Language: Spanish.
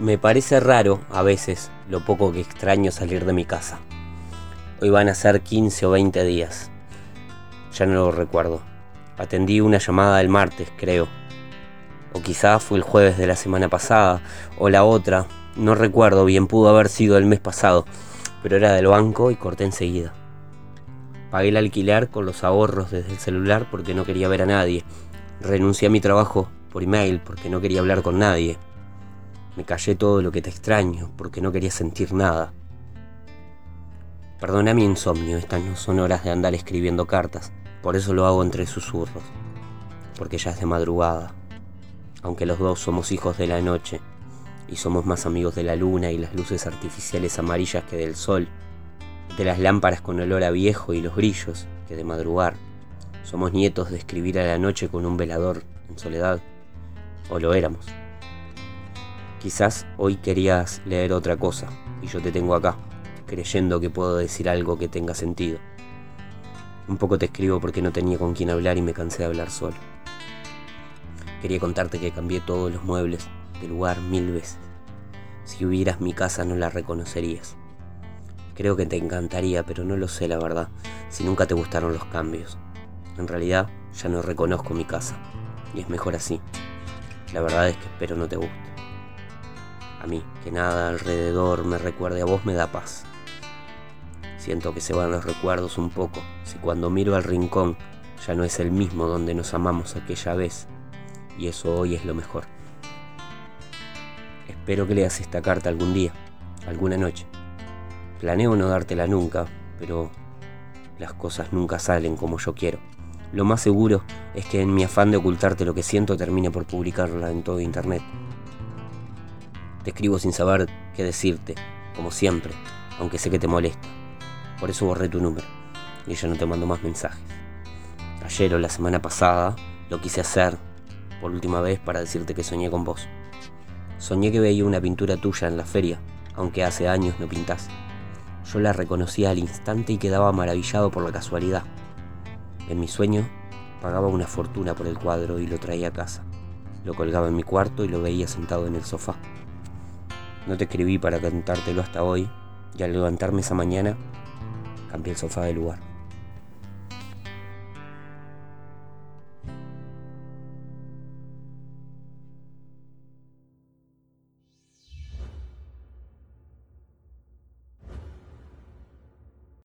Me parece raro a veces lo poco que extraño salir de mi casa. Hoy van a ser 15 o 20 días. Ya no lo recuerdo. Atendí una llamada el martes, creo. O quizá fue el jueves de la semana pasada, o la otra. No recuerdo bien, pudo haber sido el mes pasado, pero era del banco y corté enseguida. Pagué el alquiler con los ahorros desde el celular porque no quería ver a nadie. Renuncié a mi trabajo por email porque no quería hablar con nadie. Me callé todo lo que te extraño porque no quería sentir nada. Perdona mi insomnio, estas no son horas de andar escribiendo cartas, por eso lo hago entre susurros, porque ya es de madrugada. Aunque los dos somos hijos de la noche y somos más amigos de la luna y las luces artificiales amarillas que del sol, de las lámparas con olor a viejo y los grillos que de madrugar. Somos nietos de escribir a la noche con un velador en soledad, o lo éramos. Quizás hoy querías leer otra cosa y yo te tengo acá, creyendo que puedo decir algo que tenga sentido. Un poco te escribo porque no tenía con quién hablar y me cansé de hablar solo. Quería contarte que cambié todos los muebles de lugar mil veces. Si hubieras mi casa no la reconocerías. Creo que te encantaría, pero no lo sé la verdad, si nunca te gustaron los cambios. En realidad ya no reconozco mi casa, y es mejor así. La verdad es que espero no te guste. A mí, que nada alrededor me recuerde a vos me da paz. Siento que se van los recuerdos un poco, si cuando miro al rincón ya no es el mismo donde nos amamos aquella vez, y eso hoy es lo mejor. Espero que leas esta carta algún día, alguna noche. Planeo no dártela nunca, pero las cosas nunca salen como yo quiero. Lo más seguro es que en mi afán de ocultarte lo que siento termine por publicarla en todo internet. Te escribo sin saber qué decirte, como siempre, aunque sé que te molesta. Por eso borré tu número y ya no te mando más mensajes. Ayer o la semana pasada lo quise hacer por última vez para decirte que soñé con vos. Soñé que veía una pintura tuya en la feria, aunque hace años no pintás. Yo la reconocía al instante y quedaba maravillado por la casualidad. En mi sueño pagaba una fortuna por el cuadro y lo traía a casa. Lo colgaba en mi cuarto y lo veía sentado en el sofá. No te escribí para cantártelo hasta hoy, y al levantarme esa mañana, cambié el sofá de lugar.